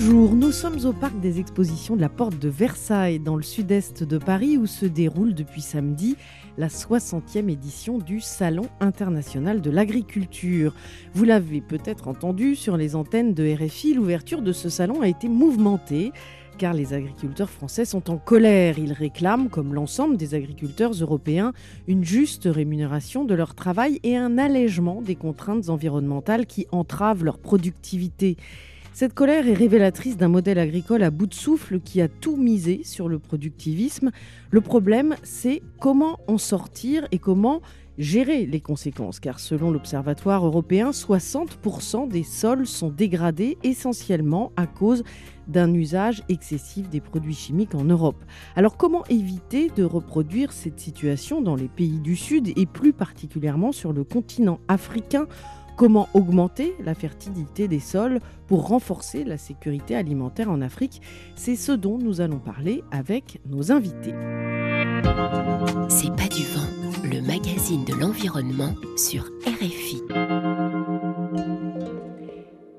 Bonjour, nous sommes au parc des expositions de la Porte de Versailles, dans le sud-est de Paris, où se déroule depuis samedi la 60e édition du Salon international de l'agriculture. Vous l'avez peut-être entendu sur les antennes de RFI, l'ouverture de ce salon a été mouvementée car les agriculteurs français sont en colère. Ils réclament, comme l'ensemble des agriculteurs européens, une juste rémunération de leur travail et un allègement des contraintes environnementales qui entravent leur productivité. Cette colère est révélatrice d'un modèle agricole à bout de souffle qui a tout misé sur le productivisme. Le problème, c'est comment en sortir et comment gérer les conséquences, car selon l'Observatoire européen, 60% des sols sont dégradés essentiellement à cause d'un usage excessif des produits chimiques en Europe. Alors comment éviter de reproduire cette situation dans les pays du Sud et plus particulièrement sur le continent africain? Comment augmenter la fertilité des sols pour renforcer la sécurité alimentaire en Afrique? C'est ce dont nous allons parler avec nos invités. C'est pas du vent. Le magazine de l'environnement sur RFI.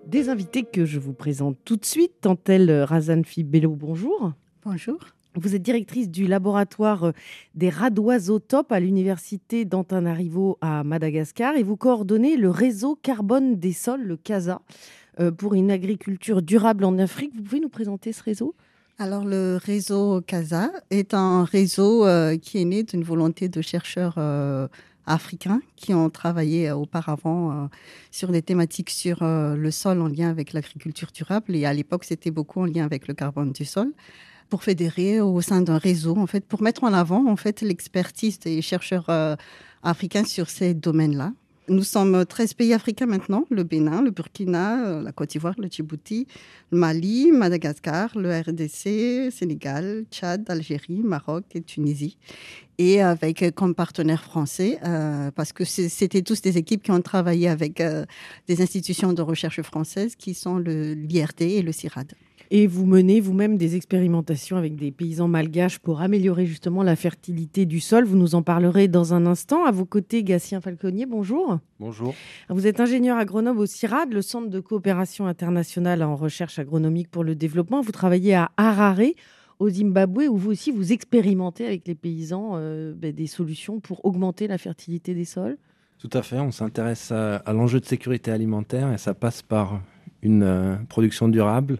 Des invités que je vous présente tout de suite. Tantelle Razan Fibello, bonjour. Bonjour. Vous êtes directrice du laboratoire des radoisotopes à l'université d'Antananarivo à Madagascar et vous coordonnez le réseau carbone des sols, le CASA, euh, pour une agriculture durable en Afrique. Vous pouvez nous présenter ce réseau? Alors, le réseau CASA est un réseau euh, qui est né d'une volonté de chercheurs euh, africains qui ont travaillé auparavant sur des thématiques sur le sol en lien avec l'agriculture durable. Et à l'époque, c'était beaucoup en lien avec le carbone du sol pour fédérer au sein d'un réseau, en fait, pour mettre en avant en fait l'expertise des chercheurs euh, africains sur ces domaines-là. Nous sommes 13 pays africains maintenant, le Bénin, le Burkina, euh, la Côte d'Ivoire, le Djibouti, le Mali, Madagascar, le RDC, Sénégal, Tchad, Algérie, Maroc et Tunisie. Et avec comme partenaires français, euh, parce que c'était tous des équipes qui ont travaillé avec des institutions de recherche françaises qui sont l'IRD et le CIRAD. Et vous menez vous-même des expérimentations avec des paysans malgaches pour améliorer justement la fertilité du sol. Vous nous en parlerez dans un instant. À vos côtés, Gatien Falconnier, bonjour. Bonjour. Vous êtes ingénieur agronome au CIRAD, le Centre de coopération internationale en recherche agronomique pour le développement. Vous travaillez à Harare, au Zimbabwe, où vous aussi vous expérimentez avec les paysans euh, ben, des solutions pour augmenter la fertilité des sols. Tout à fait. On s'intéresse à, à l'enjeu de sécurité alimentaire et ça passe par une euh, production durable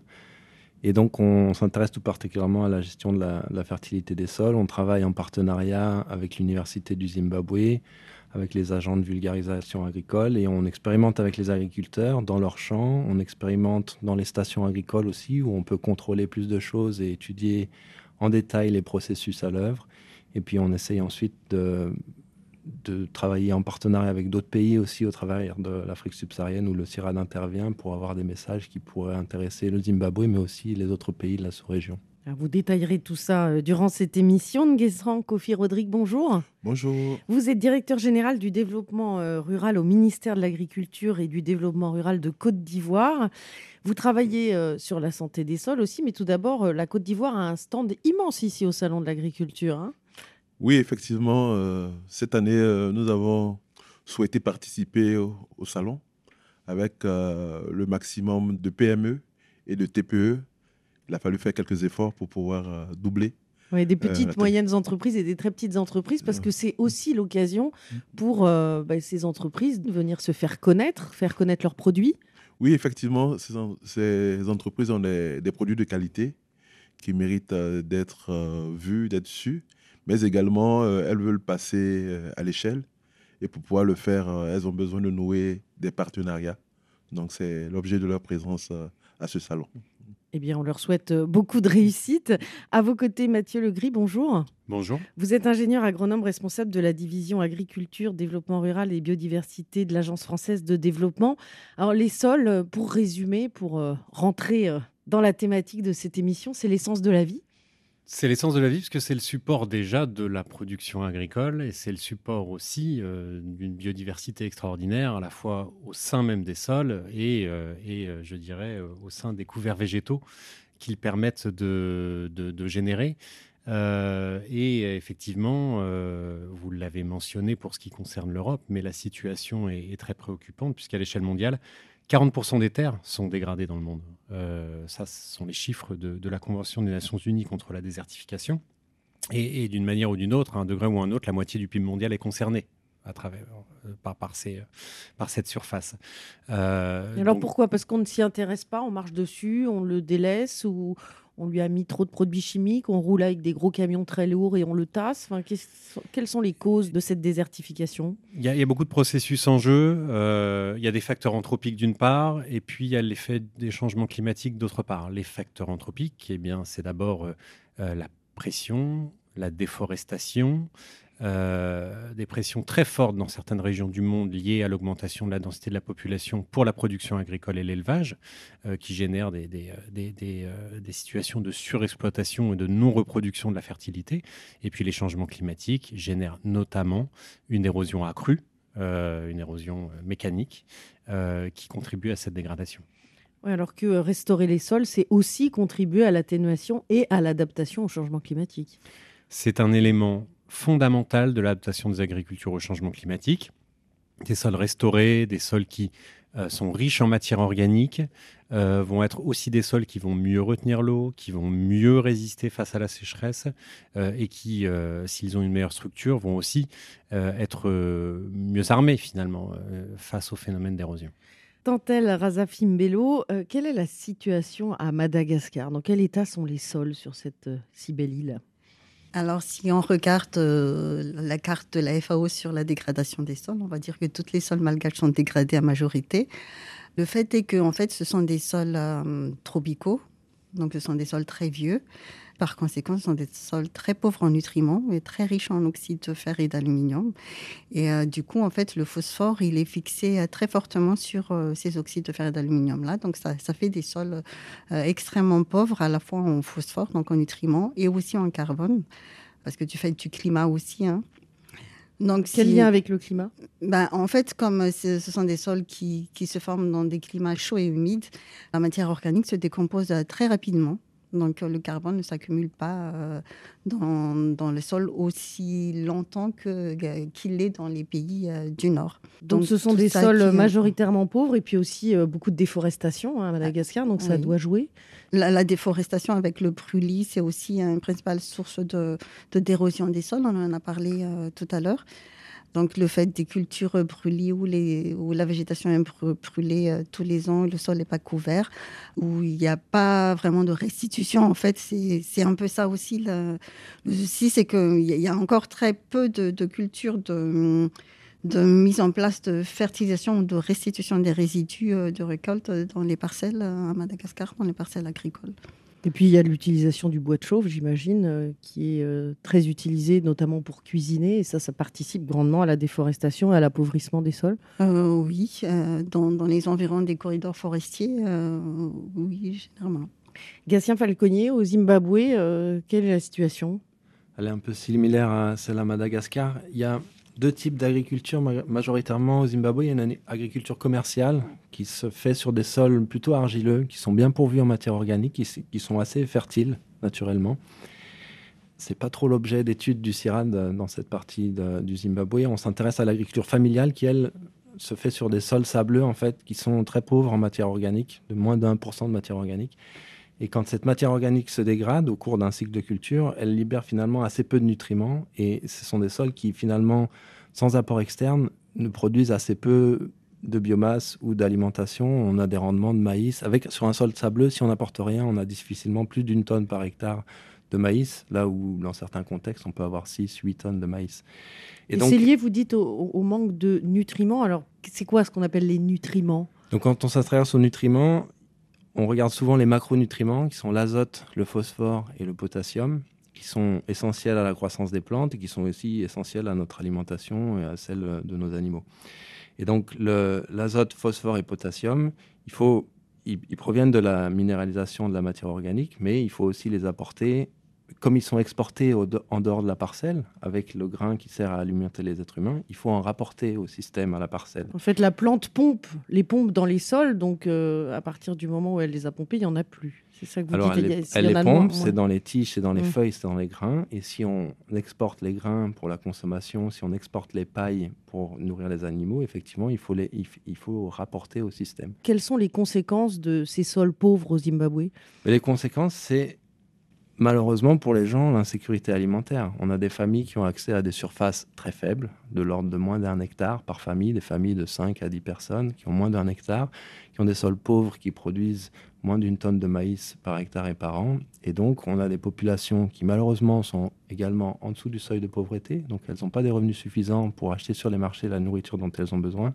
et donc, on s'intéresse tout particulièrement à la gestion de la, fertilité des sols. On travaille en partenariat avec l'Université du Zimbabwe, avec les agents de vulgarisation agricole, et on expérimente avec les agriculteurs dans leurs champs. On expérimente dans les stations agricoles aussi, où on peut contrôler plus de choses et étudier en détail les processus à l'œuvre. Et puis, on essaye ensuite de de travailler en partenariat avec d'autres pays aussi au travers de l'Afrique subsaharienne où le CIRAD intervient pour avoir des messages qui pourraient intéresser le Zimbabwe mais aussi les autres pays de la sous-région. Vous détaillerez tout ça durant cette émission. Nguesran Kofi Rodrigue, bonjour. Bonjour. Vous êtes directeur général du développement rural au ministère de l'Agriculture et du développement rural de Côte d'Ivoire. Vous travaillez sur la santé des sols aussi, mais tout d'abord, la Côte d'Ivoire a un stand immense ici au Salon de l'Agriculture. Hein oui, effectivement, euh, cette année, euh, nous avons souhaité participer au, au salon avec euh, le maximum de PME et de TPE. Il a fallu faire quelques efforts pour pouvoir doubler. Oui, des petites, moyennes entreprises et des très petites entreprises, parce que c'est aussi l'occasion pour bah, ces entreprises de venir se faire connaître, faire connaître leurs produits. Oui, effectivement, ces, ces entreprises ont des, des, produits de qualité qui méritent d'être vus, d'être su mais également euh, elles veulent passer euh, à l'échelle. Et pour pouvoir le faire, euh, elles ont besoin de nouer des partenariats. Donc c'est l'objet de leur présence à ce salon. Eh bien, on leur souhaite beaucoup de réussite. À vos côtés, Mathieu Legris, bonjour. Bonjour. Vous êtes ingénieur agronome responsable de la division agriculture, développement rural et biodiversité de l'Agence française de développement. Alors, les sols, pour résumer, pour rentrer dans la thématique de cette émission, c'est l'essence de la vie C'est l'essence de la vie parce que c'est le support déjà de la production agricole et c'est le support aussi euh, d'une biodiversité extraordinaire à la fois au sein même des sols et, euh, euh, je dirais au sein des couverts végétaux qu'ils permettent de, de, générer. et effectivement, vous l'avez mentionné pour ce qui concerne l'Europe, mais la situation est, est très préoccupante puisqu'à l'échelle mondiale, 40% des terres sont dégradées dans le monde. Euh, ça, ce sont les chiffres de, la Convention des Nations Unies contre la désertification. Et, d'une manière ou d'une autre, à un degré ou un autre, la moitié du PIB mondial est concernée à travers, euh, par, par, par, cette surface. Euh, alors pourquoi? Parce qu'on ne s'y intéresse pas, on marche dessus, on le délaisse ou on lui a mis trop de produits chimiques, on roule avec des gros camions très lourds et on le tasse. Enfin, quelles sont les causes de cette désertification? Il y, a, beaucoup de processus en jeu. Euh, il y a des facteurs anthropiques d'une part, et puis il y a l'effet des changements climatiques d'autre part. Les facteurs anthropiques, eh bien, c'est d'abord euh, euh, la pression, la déforestation, euh, des pressions très fortes dans certaines régions du monde liées à l'augmentation de la densité de la population pour la production agricole et l'élevage, euh, qui génèrent des, des, euh, des, situations de surexploitation et de non-reproduction de la fertilité. Et puis les changements climatiques génèrent notamment une érosion accrue, une érosion mécanique, qui contribue à cette dégradation. alors que restaurer les sols, c'est aussi contribuer à l'atténuation et à l'adaptation au changement climatique. C'est un élément fondamentale de l'adaptation des agricultures au changement climatique. Des sols restaurés, des sols qui euh, sont riches en matière organique, euh, vont être aussi des sols qui vont mieux retenir l'eau, qui vont mieux résister face à la sécheresse euh, et qui, s'ils ont une meilleure structure, vont aussi être mieux armés finalement face au phénomène d'érosion. Tantel Razafim Bello, quelle est la situation à Madagascar? Dans quel état sont les sols sur cette si belle île? Alors, si on regarde euh, la carte de la FAO sur la dégradation des sols, on va dire que tous les sols malgaches sont dégradés à majorité. Le fait est que, en fait, ce sont des sols euh, tropicaux, donc ce sont des sols très vieux. Par conséquent, ce sont des sols très pauvres en nutriments et très riches en oxyde de fer et d'aluminium. Et euh, du coup, en fait, le phosphore, il est fixé euh, très fortement sur euh, ces oxydes de fer et d'aluminium-là. Donc, ça, ça, fait des sols extrêmement pauvres, à la fois en phosphore, donc en nutriments, et aussi en carbone, parce que tu fais du climat aussi. Hein. Donc, Quel lien avec le climat? Ben, En fait, comme ce sont des sols qui, qui, se forment dans des climats chauds et humides, la matière organique se décompose très rapidement. Donc euh, le carbone ne s'accumule pas euh, dans, dans, le sol aussi longtemps qu'il est dans les pays euh, du Nord. Donc, ce sont des sols majoritairement pauvres et puis aussi beaucoup de déforestation hein, à Madagascar, donc ça doit jouer. La, déforestation avec le brûlis, c'est aussi une principale source de, d'érosion des sols, on en a parlé tout à l'heure. Donc le fait des cultures brûlées où, la végétation est brûlée euh, tous les ans, le sol n'est pas couvert, où il n'y a pas vraiment de restitution, en fait, c'est un peu ça aussi. Le, souci, c'est qu'il y a encore très peu de, de cultures de de mise en place de fertilisation ou de restitution des résidus euh, de récolte dans les parcelles euh, à Madagascar, dans les parcelles agricoles. Et puis il y a l'utilisation du bois de chauffe, j'imagine, euh, qui est euh, très utilisé notamment pour cuisiner. Et ça, ça participe grandement à la déforestation et à l'appauvrissement des sols. Euh, oui, dans, dans, les environs des corridors forestiers, oui, généralement. Gatien Falconier, au Zimbabwe, quelle est la situation? Elle est un peu similaire à celle à Madagascar. Il y a deux types d'agriculture majoritairement au Zimbabwe. Il y a une agriculture commerciale qui se fait sur des sols plutôt argileux, qui sont bien pourvus en matière organique, qui, sont assez fertiles naturellement. C'est pas trop l'objet d'études du CIRAD dans cette partie du Zimbabwe. On s'intéresse à l'agriculture familiale qui, elle, se fait sur des sols sableux, en fait, qui sont très pauvres en matière organique, de moins de 1% de matière organique. Et quand cette matière organique se dégrade au cours d'un cycle de culture, elle libère finalement assez peu de nutriments. Et ce sont des sols qui, finalement, sans apport externe, ne produisent assez peu de biomasse ou d'alimentation. On a des rendements de maïs. Avec, sur un sol sableux, si on n'apporte rien, on a difficilement plus d'une tonne par hectare de maïs, là où dans certains contextes, on peut avoir 6, 8 tonnes de maïs. Et, donc, c'est lié, vous dites, au, au manque de nutriments. Alors, c'est quoi ce qu'on appelle les nutriments? Donc quand on s'intéresse aux nutriments, on regarde souvent les macronutriments qui sont l'azote, le phosphore et le potassium, qui sont essentiels à la croissance des plantes et qui sont aussi essentiels à notre alimentation et à celle de nos animaux. Et donc l'azote, phosphore et potassium, il faut, ils, proviennent de la minéralisation de la matière organique, mais il faut aussi les apporter comme ils sont exportés en dehors de la parcelle, avec le grain qui sert à alimenter les êtres humains, il faut en rapporter au système, à la parcelle. En fait, la plante pompe les pompes dans les sols, donc euh, à partir du moment où elle les a pompés, il n'y en a plus. C'est ça que vous Alors, dites. Elle, les pompe, c'est dans les tiges, c'est dans les mmh. feuilles, c'est dans les grains. Et si on exporte les grains pour la consommation, si on exporte les pailles pour nourrir les animaux, effectivement, il faut, les, il, faut rapporter au système. Quelles sont les conséquences de ces sols pauvres au Zimbabwe? Les conséquences, c'est Malheureusement pour les gens, l'insécurité alimentaire. On a des familles qui ont accès à des surfaces très faibles, de l'ordre de moins d'un hectare par famille, des familles de 5 à 10 personnes qui ont moins d'un hectare, qui ont des sols pauvres qui produisent moins d'une tonne de maïs par hectare et par an. Et donc, on a des populations qui malheureusement sont également en dessous du seuil de pauvreté. Donc, elles n'ont pas des revenus suffisants pour acheter sur les marchés la nourriture dont elles ont besoin.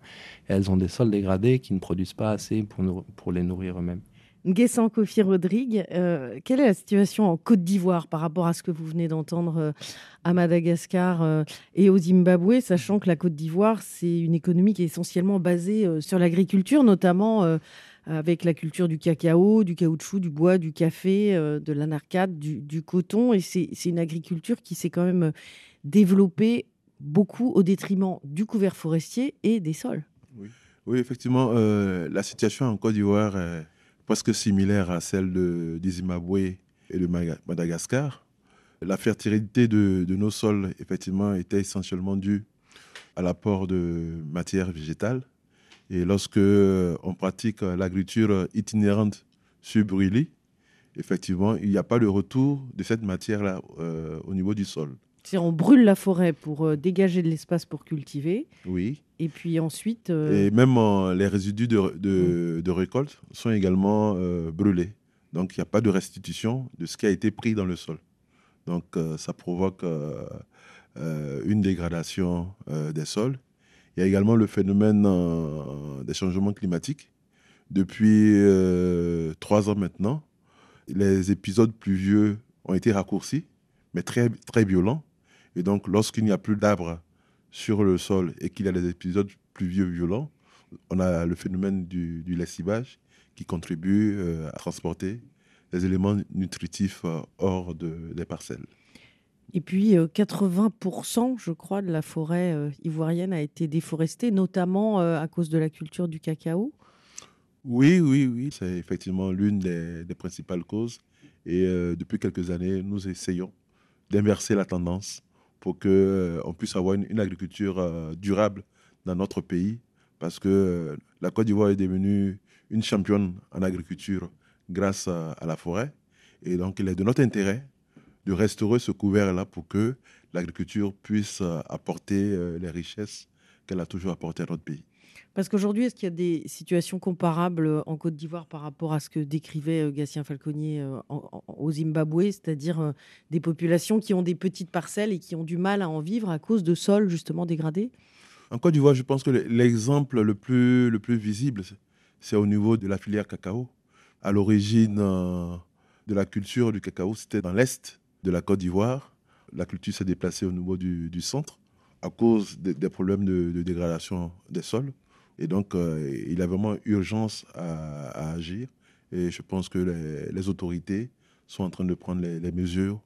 Et elles ont des sols dégradés qui ne produisent pas assez pour, pour les nourrir eux-mêmes. Nguessan Kofi Rodrigue, euh, quelle est la situation en Côte d'Ivoire par rapport à ce que vous venez d'entendre euh, à Madagascar euh, et au Zimbabwe, sachant que la Côte d'Ivoire, c'est une économie qui est essentiellement basée sur l'agriculture, notamment avec la culture du cacao, du caoutchouc, du bois, du café, de l'anarcade, du, du, coton. Et c'est une agriculture qui s'est quand même développée beaucoup au détriment du couvert forestier et des sols. Oui, oui effectivement, la situation en Côte d'Ivoire presque similaire à celle de, Zimbabwe et de Madagascar. La fertilité de, nos sols, effectivement, était essentiellement due à l'apport de matières végétales. Et lorsque on pratique l'agriculture itinérante sur brûlis, effectivement, il n'y a pas de retour de cette matière-là euh, au niveau du sol. On brûle la forêt pour euh, dégager de l'espace pour cultiver. Oui. Et puis ensuite. Euh, Et même les résidus de, de, mm. récolte sont également euh, brûlés. Donc il n'y a pas de restitution de ce qui a été pris dans le sol. Donc ça provoque une dégradation des sols. Il y a également le phénomène des changements climatiques. Depuis trois ans maintenant, les épisodes pluvieux ont été raccourcis, mais très, très violents. Et donc, lorsqu'il n'y a plus d'arbres sur le sol et qu'il y a des épisodes pluvieux violents, on a le phénomène du, du lessivage qui contribue euh, à transporter les éléments nutritifs euh, hors de, des parcelles. Et puis, 80%, euh, je crois, de la forêt ivoirienne a été déforestée, notamment à cause de la culture du cacao. Oui, oui, oui, c'est effectivement l'une des, des, principales causes. Et depuis quelques années, nous essayons d'inverser la tendance pour qu'on euh, puisse avoir une, agriculture euh, durable dans notre pays, parce que euh, la Côte d'Ivoire est devenue une championne en agriculture grâce à, la forêt. Et donc, il est de notre intérêt de restaurer ce couvert-là pour que l'agriculture puisse apporter les richesses qu'elle a toujours apportées à notre pays. Parce qu'aujourd'hui, est-ce qu'il y a des situations comparables euh, en Côte d'Ivoire par rapport à ce que décrivait euh, Gatien Falconier euh, au Zimbabwe, c'est-à-dire des populations qui ont des petites parcelles et qui ont du mal à en vivre à cause de sols justement dégradés? En Côte d'Ivoire, je pense que l'exemple le plus, le plus visible, c'est au niveau de la filière cacao. À l'origine de la culture du cacao, c'était dans l'est de la Côte d'Ivoire. La culture s'est déplacée au niveau du, centre à cause des, problèmes de dégradation des sols. Et donc, euh, il a vraiment urgence à, agir. Et je pense que les, autorités sont en train de prendre les, mesures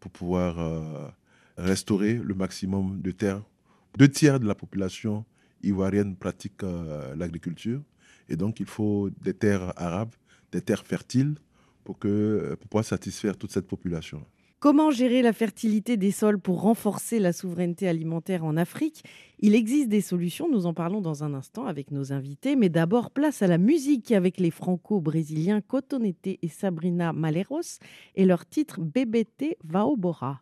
pour pouvoir euh, restaurer le maximum de terres. Deux tiers de la population ivoirienne pratique euh, l'agriculture. Et donc, il faut des terres arabes, des terres fertiles pour, que, pour pouvoir satisfaire toute cette population. Comment gérer la fertilité des sols pour renforcer la souveraineté alimentaire en Afrique? Il existe des solutions, nous en parlons dans un instant avec nos invités, mais d'abord place à la musique avec les franco-brésiliens Cotonete et Sabrina Maleros et leur titre BBT Vaobora.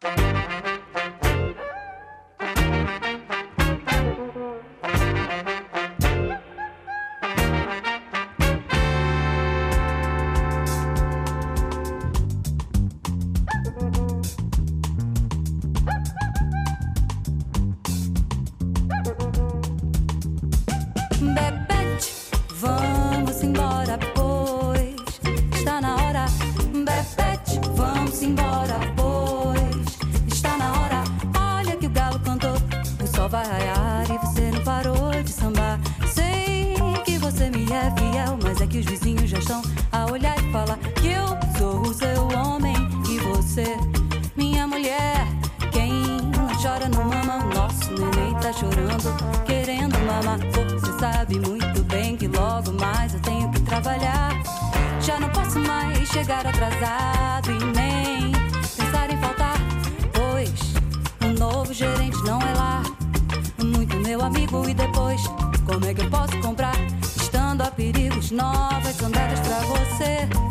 E depois, como é que eu posso comprar? Estando a perigos, novas sandálias pra você.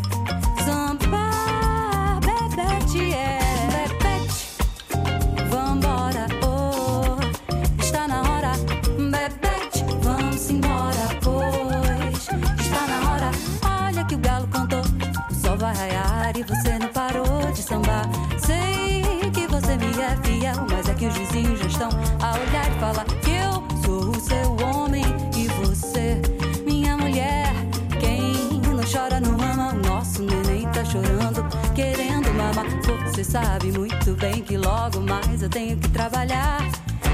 Sabe muito bem que logo mais eu tenho que trabalhar.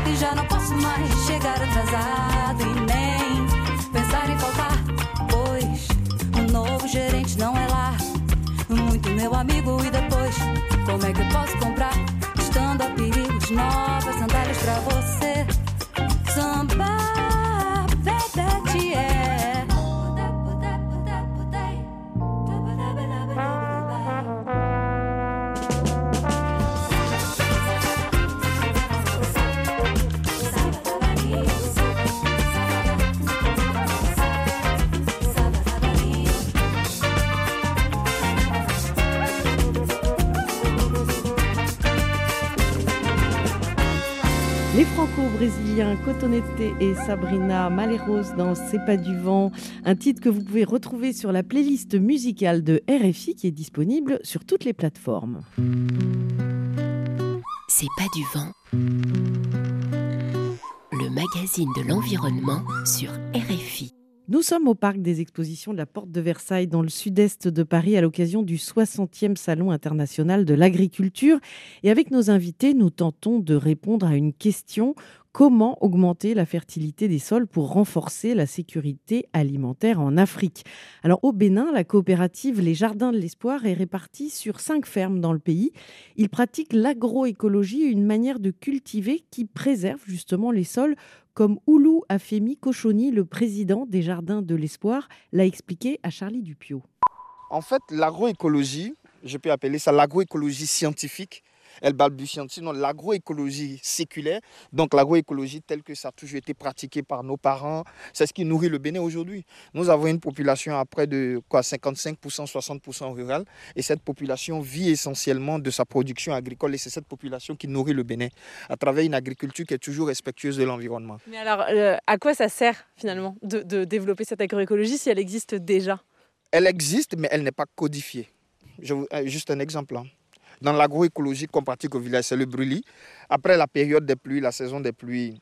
E já não posso mais chegar atrasado e nem pensar em faltar, pois o novo gerente não é lá. Muito meu amigo, e depois, como é que eu posso comprar? Estando a perigos, novas sandálias Les franco-brésiliens Cotonete et Sabrina Maleros dans C'est pas du vent, un titre que vous pouvez retrouver sur la playlist musicale de RFI qui est disponible sur toutes les plateformes. C'est pas du vent. Le magazine de l'environnement sur RFI. Nous sommes au parc des expositions de la Porte de Versailles dans le sud-est de Paris à l'occasion du 60e Salon international de l'agriculture. Et avec nos invités, nous tentons de répondre à une question. Comment augmenter la fertilité des sols pour renforcer la sécurité alimentaire en Afrique? Alors au Bénin, la coopérative Les Jardins de l'Espoir est répartie sur cinq fermes dans le pays. Ils pratiquent l'agroécologie, une manière de cultiver qui préserve justement les sols comme Oulou Afemi Kochoni, le président des Jardins de l'Espoir, l'a expliqué à Charlie Dupio. En fait, l'agroécologie, je peux appeler ça l'agroécologie scientifique, elle balbutie, sinon l'agroécologie séculaire, donc l'agroécologie telle que ça a toujours été pratiqué par nos parents, c'est ce qui nourrit le Bénin aujourd'hui. Nous avons une population à près de quoi, 55%, 60% rurale, et cette population vit essentiellement de sa production agricole, et c'est cette population qui nourrit le Bénin à travers une agriculture qui est toujours respectueuse de l'environnement. Mais alors, euh, à quoi ça sert finalement de, de développer cette agroécologie si elle existe déjà? Elle existe, mais elle n'est pas codifiée. Je vous, euh, juste un exemple. hein. Dans l'agroécologie qu'on pratique au village, c'est le brûlis. Après la période des pluies, la saison des pluies,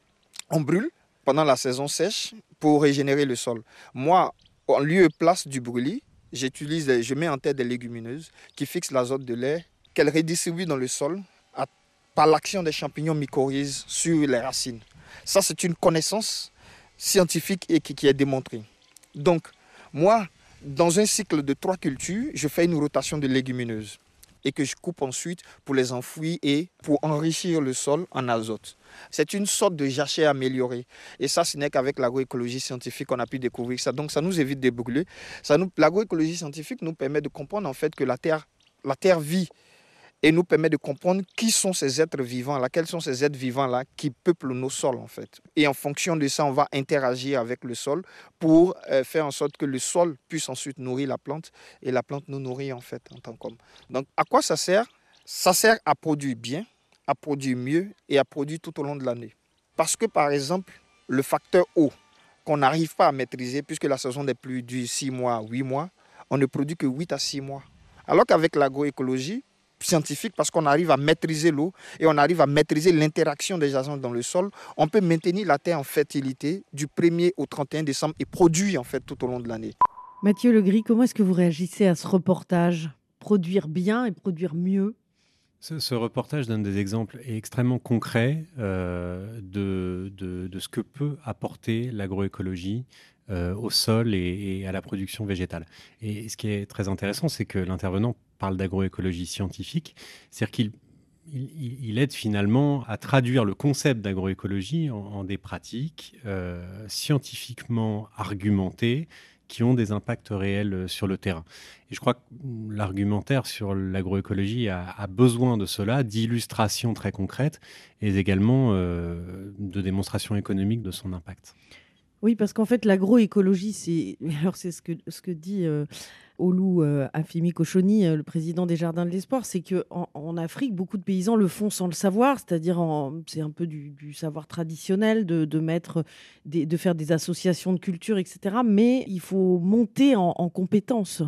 on brûle pendant la saison sèche pour régénérer le sol. Moi, en lieu et place du brûlis, j'utilise, je mets en tête des légumineuses qui fixent l'azote de l'air, qu'elles redistribuent dans le sol par l'action des champignons mycorhizes sur les racines. Ça, c'est une connaissance scientifique et qui est démontrée. Donc, moi, dans un cycle de trois cultures, je fais une rotation de légumineuses et que je coupe ensuite pour les enfouir et pour enrichir le sol en azote. C'est une sorte de jachère améliorée. Et ça, ce n'est qu'avec l'agroécologie scientifique qu'on a pu découvrir ça. Donc, ça nous évite de brûler. L'agroécologie scientifique nous permet de comprendre en fait que la Terre, la terre vit et nous permet de comprendre qui sont ces êtres vivants-là, quels sont ces êtres vivants-là qui peuplent nos sols en fait. Et en fonction de ça, on va interagir avec le sol pour euh, faire en sorte que le sol puisse ensuite nourrir la plante et la plante nous nourrit en fait en tant qu'homme. Donc à quoi ça sert? Ça sert à produire bien, à produire mieux et à produire tout au long de l'année. Parce que par exemple, le facteur eau qu'on n'arrive pas à maîtriser puisque la saison des pluies dure 6 mois, 8 mois, on ne produit que 8 à 6 mois. Alors qu'avec l'agroécologie, scientifique parce qu'on arrive à maîtriser l'eau et on arrive à maîtriser l'interaction des agents dans le sol, on peut maintenir la terre en fertilité du 1er au 31 décembre et produire en fait tout au long de l'année. Mathieu Legris, comment est-ce que vous réagissez à ce reportage? Produire bien et produire mieux? Ce, ce reportage donne des exemples extrêmement concrets euh, de, de, de ce que peut apporter l'agroécologie euh, au sol et, et à la production végétale. Et ce qui est très intéressant, c'est que l'intervenant parle d'agroécologie scientifique, c'est-à-dire qu'il il, il- il aide finalement à traduire le concept d'agroécologie en, des pratiques euh, scientifiquement argumentées qui ont des impacts réels euh, sur le terrain. Et je crois que l'argumentaire sur l'agroécologie a, besoin de cela, d'illustrations très concrètes et également euh, de démonstrations économiques de son impact. Oui, parce qu'en fait, l'agroécologie, c'est alors c'est ce que ce que dit Olu euh, Afimi Kochoni, euh, le président des Jardins de l'Espoir, c'est que en, Afrique, beaucoup de paysans le font sans le savoir, c'est-à-dire c'est un peu du, savoir traditionnel de, mettre de faire des associations de culture, etc. Mais il faut monter en, en compétences.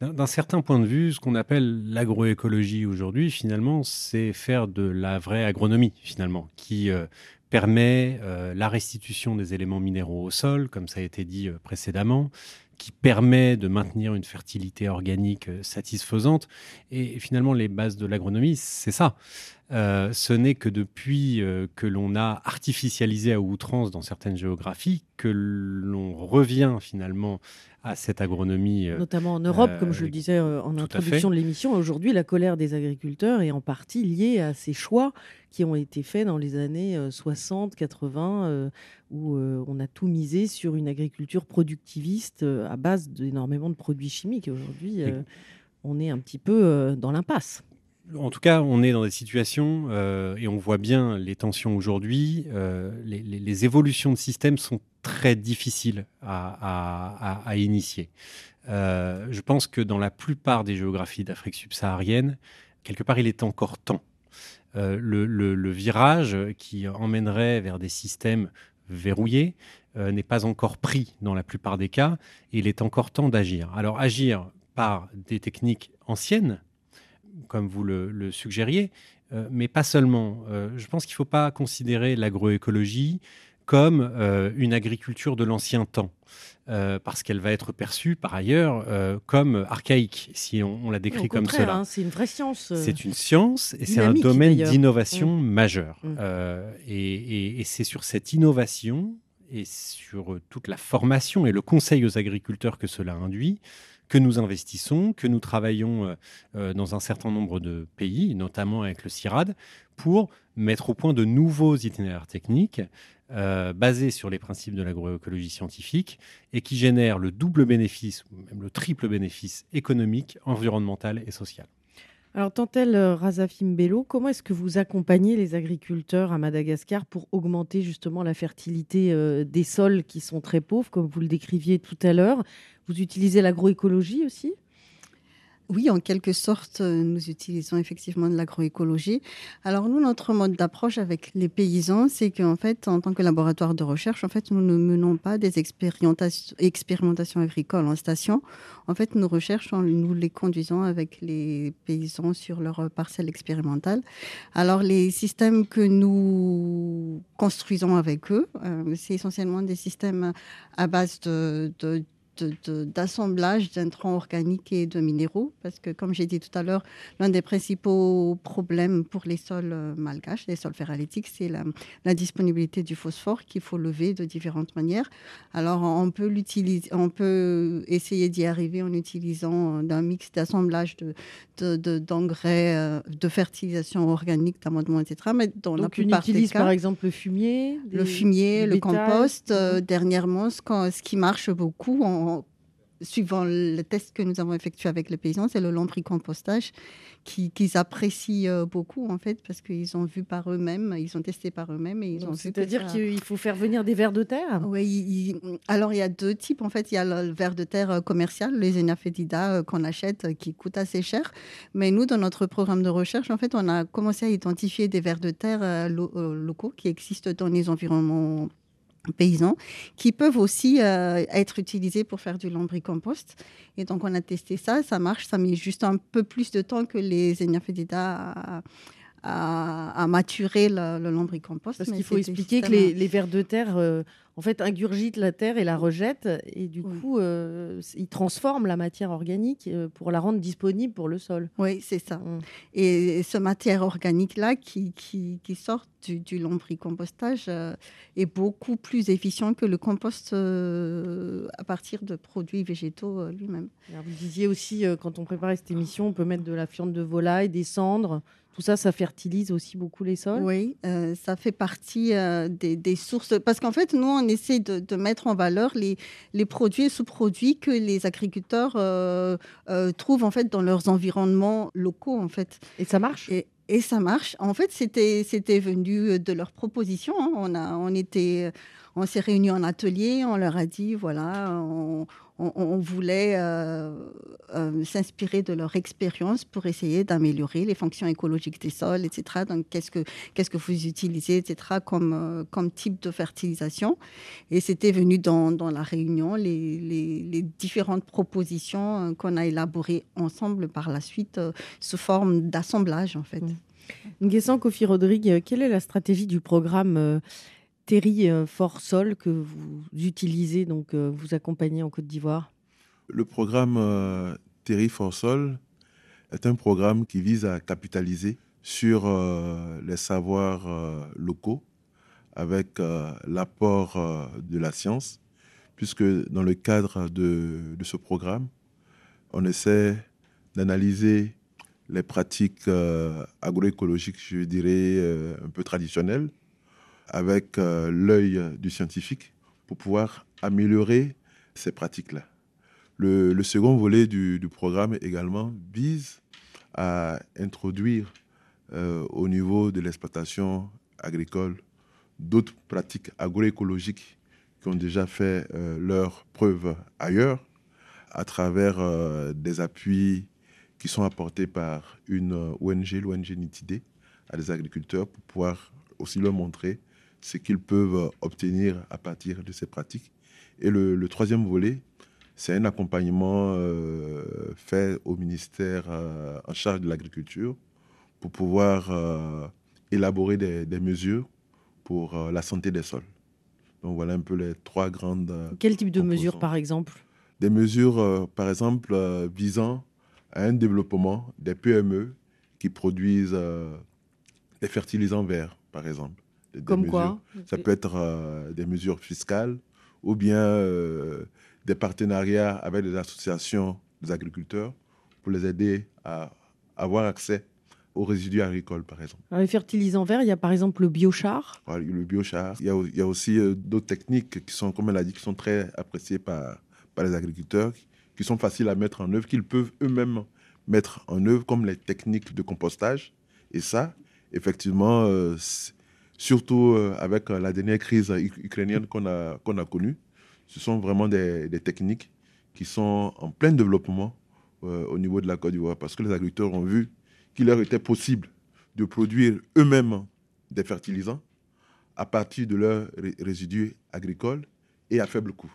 D'un certain point de vue, ce qu'on appelle l'agroécologie aujourd'hui, finalement, c'est faire de la vraie agronomie, finalement, qui euh, permet euh, la restitution des éléments minéraux au sol, comme ça a été dit euh, précédemment, qui permet de maintenir une fertilité organique euh, satisfaisante. Et finalement, les bases de l'agronomie, c'est ça. Euh, ce n'est que depuis euh, que l'on a artificialisé à outrance dans certaines géographies que l'on revient finalement à cette agronomie. euh, notamment en Europe, comme je le disais en introduction de l'émission. Aujourd'hui, la colère des agriculteurs est en partie liée à ces choix qui ont été faits dans les années euh, 60, 80, euh, où euh, on a tout misé sur une agriculture productiviste euh, à base d'énormément de produits chimiques. Aujourd'hui, euh, on est un petit peu euh, dans l'impasse. En tout cas, on est dans des situations euh, et on voit bien les tensions aujourd'hui. euh, les, les- les évolutions de système sont très difficiles à, à- à- à initier. Euh, je pense que dans la plupart des géographies d'Afrique subsaharienne, quelque part, il est encore temps. Euh, le, virage qui emmènerait vers des systèmes verrouillés euh, n'est pas encore pris dans la plupart des cas et il est encore temps d'agir. Alors agir par des techniques anciennes, comme vous le, suggériez, euh, mais pas seulement. Je pense qu'il ne faut pas considérer l'agroécologie comme euh, une agriculture de l'ancien temps, euh, parce qu'elle va être perçue par ailleurs euh, comme archaïque, si on, on la décrit Au comme cela. hein, c'est une vraie science. C'est une science et c'est un domaine d'innovation Mm. majeur. Mm. Et et- et c'est sur cette innovation et sur toute la formation et le conseil aux agriculteurs que cela induit que nous investissons, que nous travaillons dans un certain nombre de pays, notamment avec le CIRAD, pour mettre au point de nouveaux itinéraires techniques euh, basés sur les principes de l'agroécologie scientifique et qui génèrent le double bénéfice, même le triple bénéfice économique, environnemental et social. Alors, Tantel Razafim Bello, comment est-ce que vous accompagnez les agriculteurs à Madagascar pour augmenter justement la fertilité euh, des sols qui sont très pauvres, comme vous le décriviez tout à l'heure? Vous utilisez l'agroécologie aussi? Oui, en quelque sorte, euh, nous utilisons effectivement de l'agroécologie. Alors nous, notre mode d'approche avec les paysans, c'est qu'en fait, en tant que laboratoire de recherche, en fait, nous ne menons pas des expérimentations, agricoles en station. En fait, nos recherches, nous les conduisons avec les paysans sur leur parcelle expérimentale. Alors les systèmes que nous construisons avec eux, euh, c'est essentiellement des systèmes à base de- d'assemblage d'intrants organiques et de minéraux, parce que comme j'ai dit tout à l'heure, l'un des principaux problèmes pour les sols euh, malgaches, les sols ferralétiques, c'est la, la disponibilité du phosphore qu'il faut lever de différentes manières. Alors on peut l'utiliser, on peut essayer d'y arriver en utilisant d'un mix d'assemblage de, de- de- d'engrais, euh, de fertilisation organique, d'amendement, etc. Mais dans la Donc, on plupart des utilise cas, par exemple le fumier le fumier, le bétail. compost. euh, dernièrement, ce, qui marche beaucoup, en, suivant le test que nous avons effectué avec les paysans, c'est le lombricompostage qui- qu'ils apprécient euh, beaucoup, en fait, parce qu'ils ont vu par eux-mêmes, ils ont testé par eux-mêmes et ils ont Donc, C'est-à-dire ça- qu'il faut faire venir des vers de terre? Oui, il- alors il y a deux types. En fait, il y a le ver de terre euh, commercial, les Enafedida euh, qu'on achète, qui coûtent assez cher. Mais nous, dans notre programme de recherche, en fait, on a commencé à identifier des vers de terre lo- locaux qui existent dans les environnements paysans, qui peuvent aussi euh, être utilisés pour faire du lombricompost. Et donc, on a testé ça, ça marche, ça met juste un peu plus de temps que les Enafedida à, maturer le, le lombricompost. Parce qu'il faut expliquer que les, les vers de terre, euh, en fait, ingurgitent la terre et la rejettent, et du Oui. coup, euh, ils transforment la matière organique euh, pour la rendre disponible pour le sol. Oui, c'est ça. Mm. Et ce matière organique-là qui, qui, qui sort du, du lombricompostage euh, est beaucoup plus efficient que le compost à partir de produits végétaux lui-même. Vous disiez aussi, quand on préparait cette émission, on peut mettre de la fiente de volaille, des cendres. Tout ça, ça fertilise aussi beaucoup les sols Oui, euh, ça fait partie euh, des, des sources. Parce qu'en fait, nous, on essaie de, de mettre en valeur les, les produits et sous-produits que les agriculteurs euh, euh, trouvent en fait dans leurs environnements locaux, en fait. Et ça marche? Et, et ça marche. En fait, c'était c'était venu de leur proposition. hein. On a on était on s'est réunis en atelier. On leur a dit voilà, on, on- voulait euh, euh, s'inspirer de leur expérience pour essayer d'améliorer les fonctions écologiques des sols, etc. Donc, qu'est-ce que qu'est-ce que vous utilisez, etc. Comme euh, comme type de fertilisation. Et c'était venu dans, dans la réunion les, les, différentes propositions qu'on a élaborées ensemble par la suite sous forme d'assemblage en fait. Mm. Nguessan Kofi Rodrigue, quelle est la stratégie du programme Terry euh, Fort Sol que vous utilisez, donc euh, vous accompagnez en Côte d'Ivoire? Le programme euh, Terry for Sol est un programme qui vise à capitaliser sur les savoirs locaux avec l'apport de la science, puisque dans le cadre de, ce programme, on essaie d'analyser les pratiques agroécologiques, je dirais, un peu traditionnelles, avec euh, l'œil du scientifique pour pouvoir améliorer ces pratiques-là. Le, second volet du, programme également vise à introduire euh, au niveau de l'exploitation agricole d'autres pratiques agroécologiques qui ont déjà fait euh, leur preuve ailleurs à travers euh, des appuis qui sont apportés par une ONG, l'ONG Nitidé, à des agriculteurs pour pouvoir aussi leur montrer ce qu'ils peuvent obtenir à partir de ces pratiques. Et le, le troisième volet, c'est un accompagnement euh, fait au ministère euh, en charge de l'agriculture pour pouvoir euh, élaborer des, des mesures pour la santé des sols. Donc voilà un peu les trois grandes Quel type de mesures, par exemple? Des mesures, par exemple, visant à un développement des PME qui produisent des fertilisants verts, par exemple. Des- Comme mesures. quoi Ça peut être euh, des mesures fiscales ou bien euh, des partenariats avec des associations des agriculteurs pour les aider à avoir accès aux résidus agricoles, par exemple. Dans les fertilisants verts, il y a par exemple le biochar. Voilà, Le biochar. Il y a, il y a aussi euh, d'autres techniques qui sont, comme elle a dit, qui sont très appréciées par, par les agriculteurs, qui sont faciles à mettre en œuvre, qu'ils peuvent eux-mêmes mettre en œuvre, comme les techniques de compostage. Et ça, effectivement, surtout euh, avec euh, la dernière crise uk- ukrainienne qu'on a, qu'on a connue, ce sont vraiment des, des techniques qui sont en plein développement euh, au niveau de la Côte d'Ivoire, parce que les agriculteurs ont vu qu'il leur était possible de produire eux-mêmes des fertilisants à partir de leurs ré- résidus agricoles et à faible coût.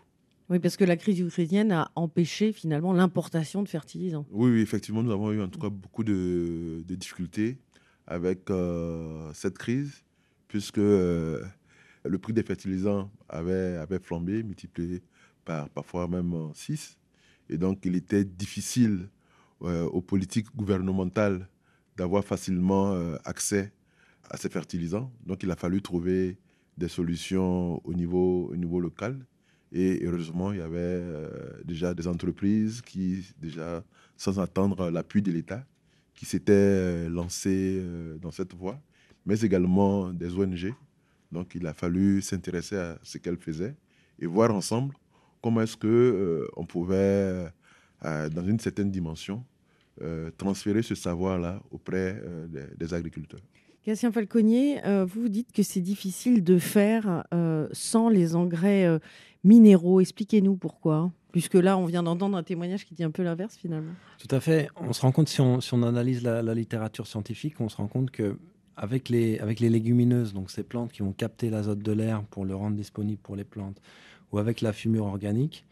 Oui, parce que la crise ukrainienne a empêché finalement l'importation de fertilisants. Oui, oui, effectivement, nous avons eu en tout cas beaucoup de, de difficultés avec euh, cette crise, puisque euh, le prix des fertilisants avait, avait flambé, multiplié par parfois même 6. Et donc, il était difficile euh, aux politiques gouvernementales d'avoir facilement euh, accès à ces fertilisants. Donc, il a fallu trouver des solutions au niveau, au niveau local. Et heureusement, il y avait euh, déjà des entreprises qui, déjà, sans attendre l'appui de l'État, qui s'étaient euh, lancées euh, dans cette voie, mais également des ONG. Donc, il a fallu s'intéresser à ce qu'elles faisaient et voir ensemble comment est-ce que euh, on pouvait, euh, dans une certaine dimension, euh, transférer ce savoir-là auprès euh, des, des agriculteurs. Cassien Falconnier, euh, vous dites que c'est difficile de faire euh, sans les engrais euh, minéraux. Expliquez-nous pourquoi. Puisque là, on vient d'entendre un témoignage qui dit un peu l'inverse finalement. Tout à fait. On se rend compte, si on, si on analyse la, la littérature scientifique, on se rend compte que avec les, avec les légumineuses, donc ces plantes qui vont capter l'azote de l'air pour le rendre disponible pour les plantes, ou avec la fumure organique,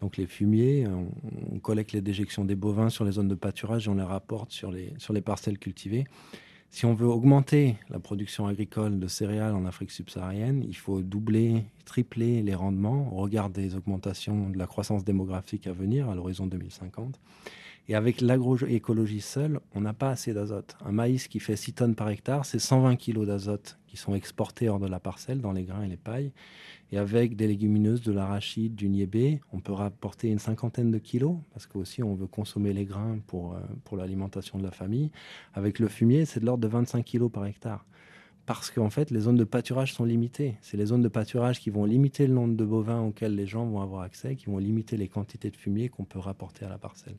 donc les fumiers, on, collecte les déjections des bovins sur les zones de pâturage et on les rapporte sur les, sur les parcelles cultivées. Si on veut augmenter la production agricole de céréales en Afrique subsaharienne, il faut doubler, tripler les rendements au regard des augmentations de la croissance démographique à venir à l'horizon 2050. Et avec l'agroécologie seule, on n'a pas assez d'azote. Un maïs qui fait 6 tonnes par hectare, c'est 120 kg d'azote qui sont exportés hors de la parcelle dans les grains et les pailles. Et avec des légumineuses, de l'arachide, du niébé, on peut rapporter une cinquantaine de kilos, parce qu'aussi on veut consommer les grains pour, euh, pour l'alimentation de la famille. Avec le fumier, c'est de l'ordre de 25 kilos par hectare parce qu'en fait, les zones de pâturage sont limitées. C'est les zones de pâturage qui vont limiter le nombre de bovins auxquels les gens vont avoir accès, qui vont limiter les quantités de fumier qu'on peut rapporter à la parcelle.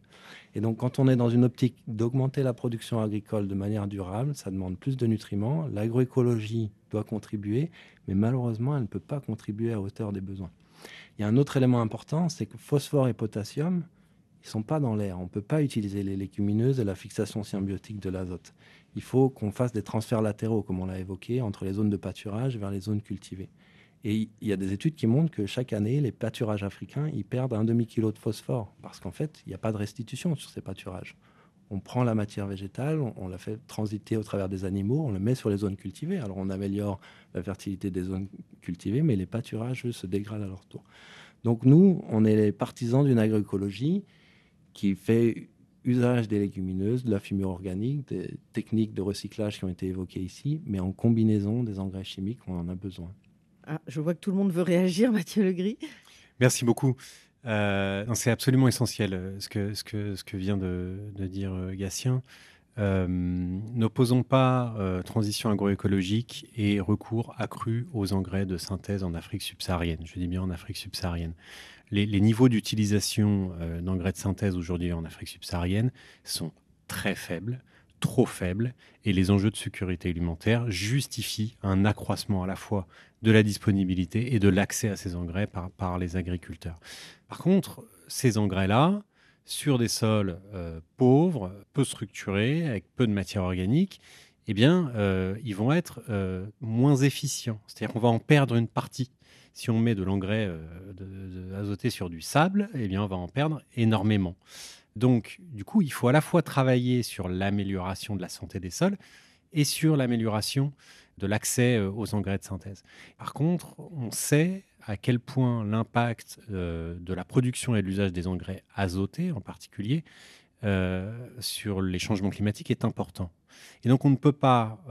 Et donc, quand on est dans une optique d'augmenter la production agricole de manière durable, ça demande plus de nutriments. L'agroécologie doit contribuer, mais malheureusement, elle ne peut pas contribuer à hauteur des besoins. Il y a un autre élément important, c'est que phosphore et potassium, ils sont pas dans l'air. On ne peut pas utiliser les légumineuses et la fixation symbiotique de l'azote il faut qu'on fasse des transferts latéraux, comme on l'a évoqué, entre les zones de pâturage vers les zones cultivées. Et il y a des études qui montrent que chaque année, les pâturages africains, ils perdent un demi-kilo de phosphore, parce qu'en fait, il n'y a pas de restitution sur ces pâturages. On prend la matière végétale, on, la fait transiter au travers des animaux, on le met sur les zones cultivées. Alors on améliore la fertilité des zones cultivées, mais les pâturages, se dégradent à leur tour. Donc nous, on est les partisans d'une agroécologie qui fait usage des légumineuses, de la fumure organique, des techniques de recyclage qui ont été évoquées ici, mais en combinaison des engrais chimiques, on en a besoin. Ah, je vois que tout le monde veut réagir, Mathieu Legris. Merci beaucoup. Euh, c'est absolument essentiel euh, ce que, ce que, ce que vient de, dire euh, Gatien. N'opposons pas transition agroécologique et recours accru aux engrais de synthèse en Afrique subsaharienne. Je dis bien en Afrique subsaharienne les, niveaux d'utilisation euh, d'engrais de synthèse aujourd'hui en Afrique subsaharienne sont très faibles, trop faibles, et les enjeux de sécurité alimentaire justifient un accroissement à la fois de la disponibilité et de l'accès à ces engrais par, les agriculteurs. Par contre, ces engrais-là, sur des sols euh, pauvres, peu structurés, avec peu de matière organique, eh bien, euh, ils vont être moins efficients. C'est-à-dire qu'on va en perdre une partie si on met de l'engrais euh, azoté sur du sable, eh bien, on va en perdre énormément. Donc, du coup, il faut à la fois travailler sur l'amélioration de la santé des sols et sur l'amélioration de l'accès euh, aux engrais de synthèse. Par contre, on sait à quel point l'impact euh, de la production et de l'usage des engrais azotés en particulier sur les changements climatiques est important. Et donc on ne peut pas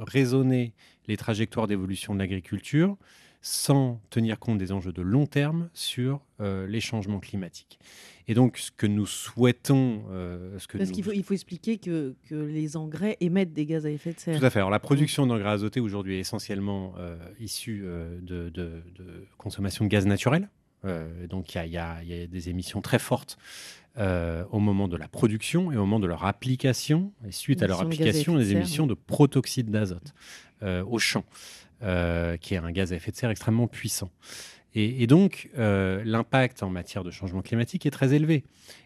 raisonner les trajectoires d'évolution de l'agriculture sans tenir compte des enjeux de long terme sur euh, les changements climatiques. Et donc, ce que nous souhaitons... Euh, ce que Parce qu'il faut, il faut expliquer que, que, les engrais émettent des gaz à effet de serre. Tout à fait. Alors, la production d'engrais azotés aujourd'hui est essentiellement euh, issue de, de, consommation de gaz naturel. donc, il y, y, a des émissions très fortes au moment de la production et au moment de leur application. Et suite à leur application, des émissions de protoxyde d'azote au champ. Euh, qui est un gaz à effet de serre extrêmement puissant. Et, donc, euh, l'impact en matière de changement climatique est très élevé.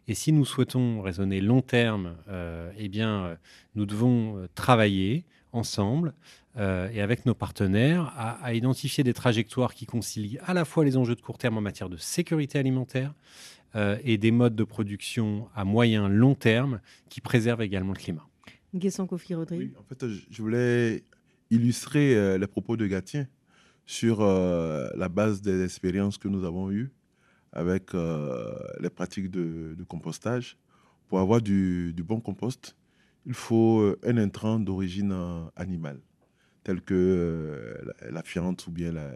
Et si nous souhaitons raisonner long terme, euh, eh bien, nous devons travailler ensemble et avec nos partenaires à, identifier des trajectoires qui concilient à la fois les enjeux de court terme en matière de sécurité alimentaire et des modes de production à moyen long terme qui préservent également le climat. Guessant Kofi Rodrigue. Oui, en fait, je voulais illustrer euh, les propos de Gatien sur euh, la base des expériences que nous avons eues avec euh, les pratiques de, compostage. Pour avoir du, bon compost, il faut un intrant d'origine animale, tel que la, fiente ou bien la,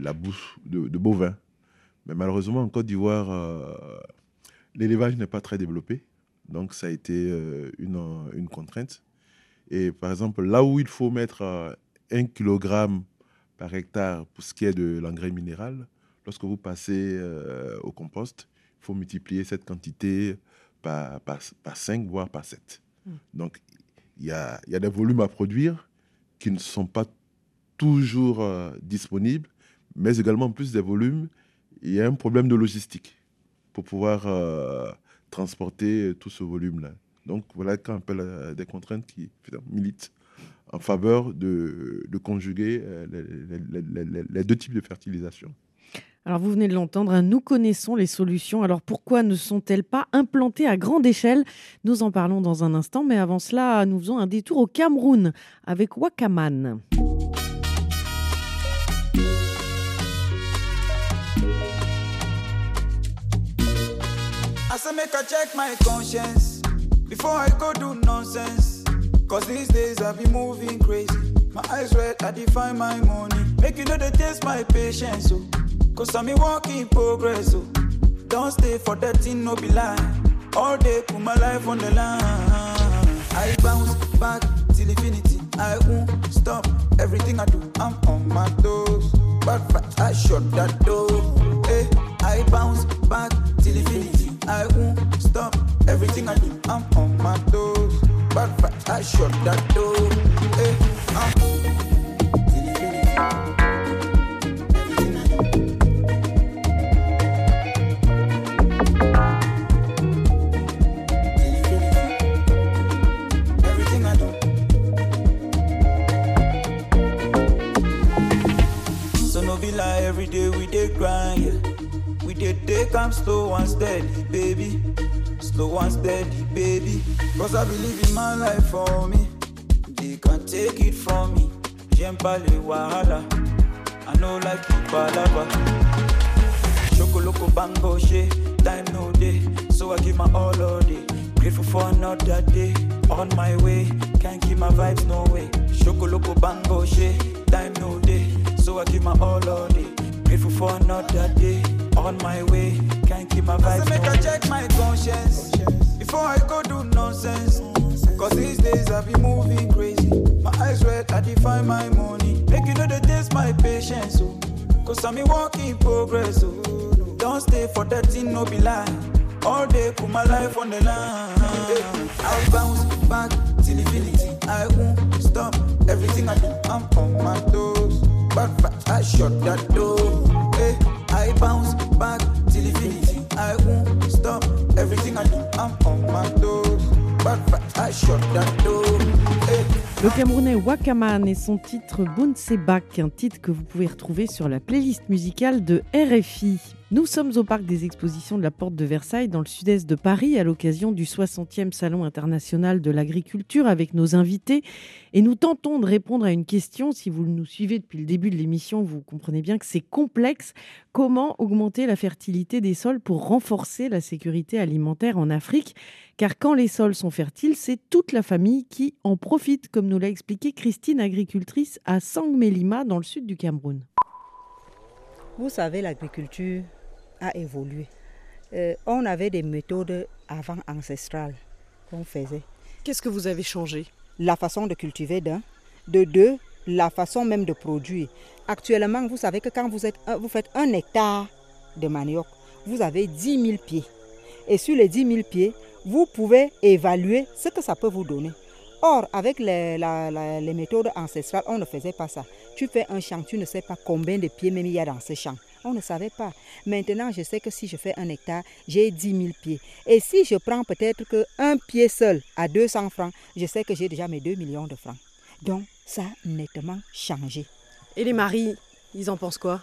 la bouse de, bovin. Mais malheureusement, en Côte d'Ivoire, l'élevage n'est pas très développé. Donc, ça a été une contrainte. Et par exemple, là où il faut mettre euh, un kilogramme par hectare pour ce qui est de l'engrais minéral, lorsque vous passez euh, au compost, il faut multiplier cette quantité par, par, 5, voire par 7. Hmm. Donc, il y a, y a, des volumes à produire qui ne sont pas toujours euh, disponibles, mais également en plus des volumes, il y a un problème de logistique pour pouvoir transporter tout ce volume-là. Donc voilà qu'on appelle euh, des contraintes qui militent en faveur de, conjuguer euh, les, deux types de fertilisation. Alors vous venez de l'entendre, hein, nous connaissons les solutions. Alors pourquoi ne sont-elles pas implantées à grande échelle? Nous en parlons dans un instant, mais avant cela, nous faisons un détour au Cameroun avec Wakaman. say make I check my conscience before I go do nonsense. Cause these days I be moving crazy. My eyes red, I define my money. Make you know they taste my patience, oh. Cause I'm a work in progress, oh. Don't stay for that thing, no be lie. All day, put my life on the line. I bounce back till infinity. I won't stop everything I do. I'm on my toes. But I shut that door. Hey, I bounce back till infinity. I won't stop everything I do. But eh, ah. I shut that door. Hey, be every day we dey grind, yeah. We dey take am slow and steady, baby. Slow and steady, baby. Cause I believe in my life for me. They can't take it from me. J'aime pas les wahala. I know like it palava. Chocoloko bango she, time no day. So I give my all all day. Grateful for another day. On my way, can't keep my vibes no way. Chocoloko bango she, time no day. So I give my all all day. Grateful for another day. On my way, can't keep my vibes no way. I check my conscience before I go do nonsense. Cause these days I be moving crazy. My eyes red, I define my money. Make you know the taste my patience, oh. Cause I'm a work in progress, oh. Don't stay for that thing, no be lie. All day, put my life on the line. I'll bounce back till infinity. I won't stop everything I do. I'm on my toes. But I shut that door. Camerounais Wakaman et son titre Bounsebak, un titre que vous pouvez retrouver sur la playlist musicale de RFI. Nous sommes au parc des expositions de la Porte de Versailles dans le sud-est de Paris à l'occasion du 60e Salon international de l'agriculture avec nos invités et nous tentons de répondre à une question. Si vous nous suivez depuis le début de l'émission, vous comprenez bien que c'est complexe. Comment augmenter la fertilité des sols pour renforcer la sécurité alimentaire en Afrique? Car quand les sols sont fertiles, c'est toute la famille qui en profite, comme nous l'a expliqué Christine, agricultrice à Sangmelima dans le sud du Cameroun. Vous savez, l'agriculture a évolué. Euh, on avait des méthodes avant ancestrales qu'on faisait. Qu'est-ce que vous avez changé? La façon de cultiver d'un. De deux, la façon même de produire. Actuellement, vous savez que quand vous, êtes, vous faites un hectare de manioc, vous avez 10 000 pieds. Et sur les 10 000 pieds, vous pouvez évaluer ce que ça peut vous donner. Or, avec les, la- la- les méthodes ancestrales, on ne faisait pas ça. Tu fais un champ, tu ne sais pas combien de pieds même il y a dans ce champ. On ne savait pas. Maintenant, je sais que si je fais un hectare, j'ai 10 000 pieds. Et si je prends peut-être que un pied seul à 200 francs, je sais que j'ai déjà mes 2 millions de francs. Donc, ça a nettement changé. Et les maris, ils en pensent quoi?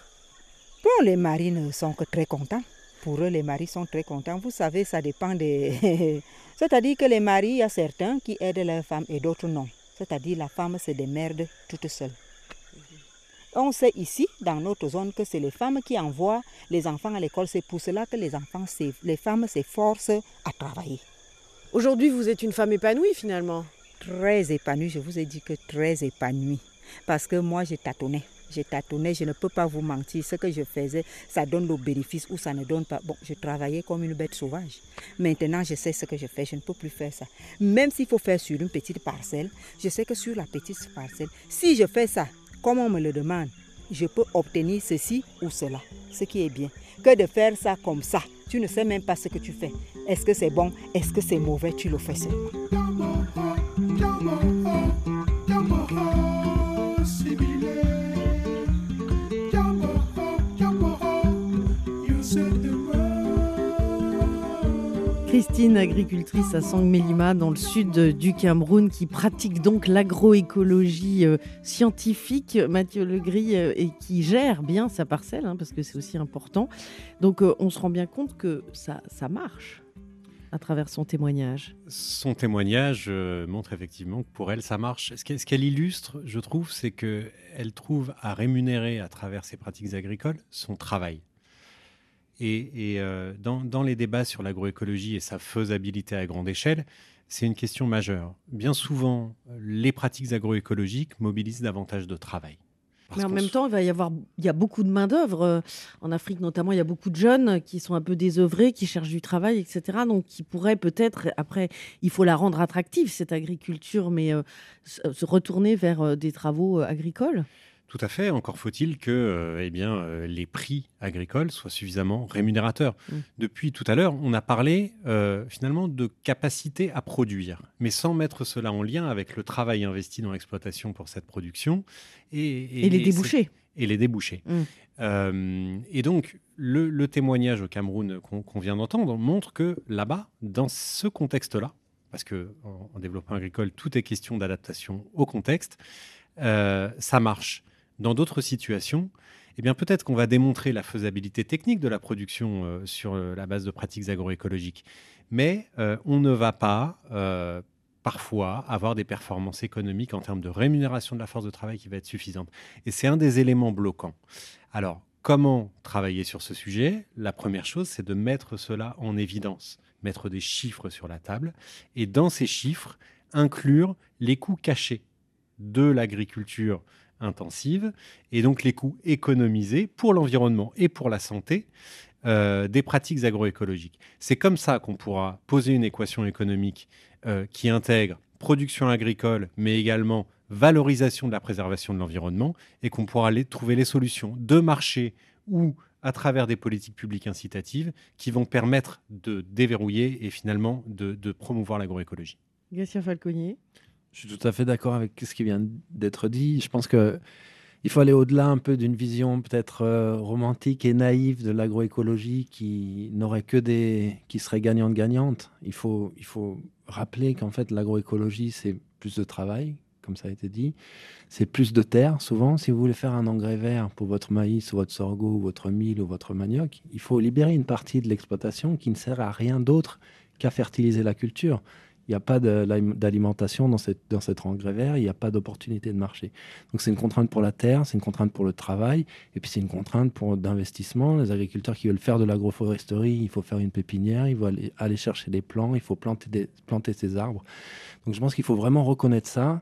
Bon, les maris ne sont que très contents. Pour eux, les maris sont très contents. Vous savez, ça dépend des... C'est-à-dire que les maris, il y a certains qui aident leurs femmes et d'autres non. C'est-à-dire la femme se démerde toute seule. On sait ici, dans notre zone, que c'est les femmes qui envoient les enfants à l'école. C'est pour cela que les, enfants, s'eff- les femmes s'efforcent à travailler. Aujourd'hui, vous êtes une femme épanouie finalement. Très épanouie, je vous ai dit que très épanouie. Parce que moi, j'ai tâtonné. J'ai tâtonné, je ne peux pas vous mentir. Ce que je faisais, ça donne le bénéfice ou ça ne donne pas. Bon, je travaillais comme une bête sauvage. Maintenant, je sais ce que je fais. Je ne peux plus faire ça. Même s'il faut faire sur une petite parcelle, je sais que sur la petite parcelle, si je fais ça, comme on me le demande, je peux obtenir ceci ou cela. Ce qui est bien. Que de faire ça comme ça. Tu ne sais même pas ce que tu fais. Est-ce que c'est bon? Est-ce que c'est mauvais? Tu le fais seulement. Christine, agricultrice à Sangmelima dans le sud du Cameroun, qui pratique donc l'agroécologie euh, scientifique, Mathieu Legris, euh, et qui gère bien sa parcelle, hein, parce que c'est aussi important. Donc euh, on se rend bien compte que ça, ça marche à travers son témoignage. Son témoignage montre effectivement que pour elle, ça marche. Ce qu'elle illustre, je trouve, c'est qu'elle trouve à rémunérer à travers ses pratiques agricoles son travail. Et, et, euh, dans, dans les débats sur l'agroécologie et sa faisabilité à grande échelle, c'est une question majeure. Bien souvent, les pratiques agroécologiques mobilisent davantage de travail. Parce Mais en même temps, il va y avoir, il y a beaucoup de main d'œuvre euh, en Afrique notamment. Il y a beaucoup de jeunes qui sont un peu désœuvrés, qui cherchent du travail, etc. Donc, qui pourraient peut-être après, il faut la rendre attractive cette agriculture, mais euh, se retourner vers des travaux agricoles. Tout à fait. Encore faut-il que euh, eh bien, euh, les prix agricoles soient suffisamment rémunérateurs. Mm. Depuis tout à l'heure, on a parlé euh, finalement de capacité à produire, mais sans mettre cela en lien avec le travail investi dans l'exploitation pour cette production et, Et les débouchés. Et les débouchés. Mm. Et donc, le, le témoignage au Cameroun qu'on vient d'entendre montre que là-bas, dans ce contexte-là, parce que en, en développement agricole, tout est question d'adaptation au contexte, ça marche. Dans d'autres situations, eh bien peut-être qu'on va démontrer la faisabilité technique de la production euh, sur euh, la base de pratiques agroécologiques, mais euh, on ne va pas parfois avoir des performances économiques en termes de rémunération de la force de travail qui va être suffisante. Et c'est un des éléments bloquants. Alors, comment travailler sur ce sujet? La première chose, c'est de mettre cela en évidence, mettre des chiffres sur la table, et dans ces chiffres, inclure les coûts cachés de l'agriculture intensive et donc les coûts économisés pour l'environnement et pour la santé euh, des pratiques agroécologiques. C'est comme ça qu'on pourra poser une équation économique euh, qui intègre production agricole, mais également valorisation de la préservation de l'environnement, et qu'on pourra aller trouver les solutions de marché ou à travers des politiques publiques incitatives qui vont permettre de déverrouiller et finalement de, promouvoir l'agroécologie. Gatien Falconier. Je suis tout à fait d'accord avec ce qui vient d'être dit. Je pense que il faut aller au-delà un peu d'une vision peut-être euh, romantique et naïve de l'agroécologie qui n'aurait que des qui serait gagnante-gagnante. Il faut il faut rappeler qu'en fait l'agroécologie c'est plus de travail, comme ça a été dit. C'est plus de terre. Souvent, si vous voulez faire un engrais vert pour votre maïs ou votre sorgho ou votre mil ou votre manioc, il faut libérer une partie de l'exploitation qui ne sert à rien d'autre qu'à fertiliser la culture. Il n'y a pas d'alimentation dans, dans cet engrais vert, il n'y a pas d'opportunité de marché. Donc c'est une contrainte pour la terre, c'est une contrainte pour le travail, et puis c'est une contrainte pour d'investissement. Les agriculteurs qui veulent faire de l'agroforesterie, il faut faire une pépinière, il faut aller, chercher des plants, il faut planter, des, planter ces arbres. Donc je pense qu'il faut vraiment reconnaître ça.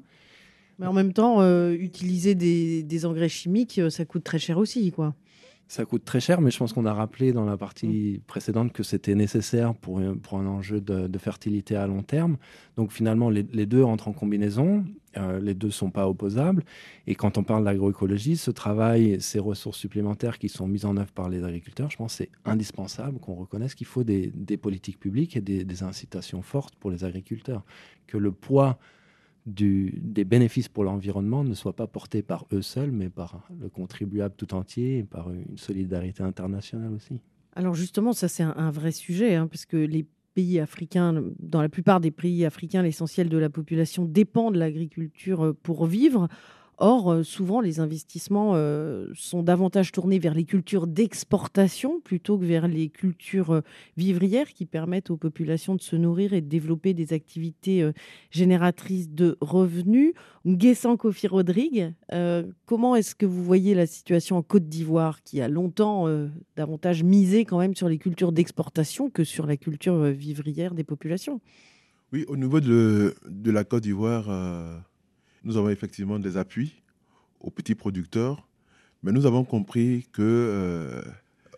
Mais en même temps, euh, utiliser des, des engrais chimiques, euh, ça coûte très cher aussi, quoi. Ça coûte très cher, mais je pense qu'on a rappelé dans la partie précédente que c'était nécessaire pour, un- pour un enjeu de, de fertilité à long terme. Donc finalement, les, les deux entrent en combinaison, euh, les deux ne sont pas opposables. Et quand on parle d'agroécologie, ce travail, ces ressources supplémentaires qui sont mises en œuvre par les agriculteurs, je pense que c'est indispensable qu'on reconnaisse qu'il faut des, des politiques publiques et des, des incitations fortes pour les agriculteurs. Que le poids des bénéfices pour l'environnement ne soit pas porté par eux seuls, mais par le contribuable tout entier et par une solidarité internationale aussi. Alors justement, ça c'est un, un vrai sujet, hein, parce que les pays africains, dans la plupart des pays africains, l'essentiel de la population dépend de l'agriculture euh, pour vivre. Or, euh, souvent, les investissements euh, sont davantage tournés vers les cultures d'exportation plutôt que vers les cultures euh, vivrières qui permettent aux populations de se nourrir et de développer des activités génératrices de revenus. Nguessan Kofi Rodrigue, comment est-ce que vous voyez la situation en Côte d'Ivoire qui a longtemps davantage misé quand même sur les cultures d'exportation que sur la culture vivrière des populations? Oui, au niveau de, la Côte d'Ivoire, nous avons effectivement des appuis aux petits producteurs, mais nous avons compris que, euh,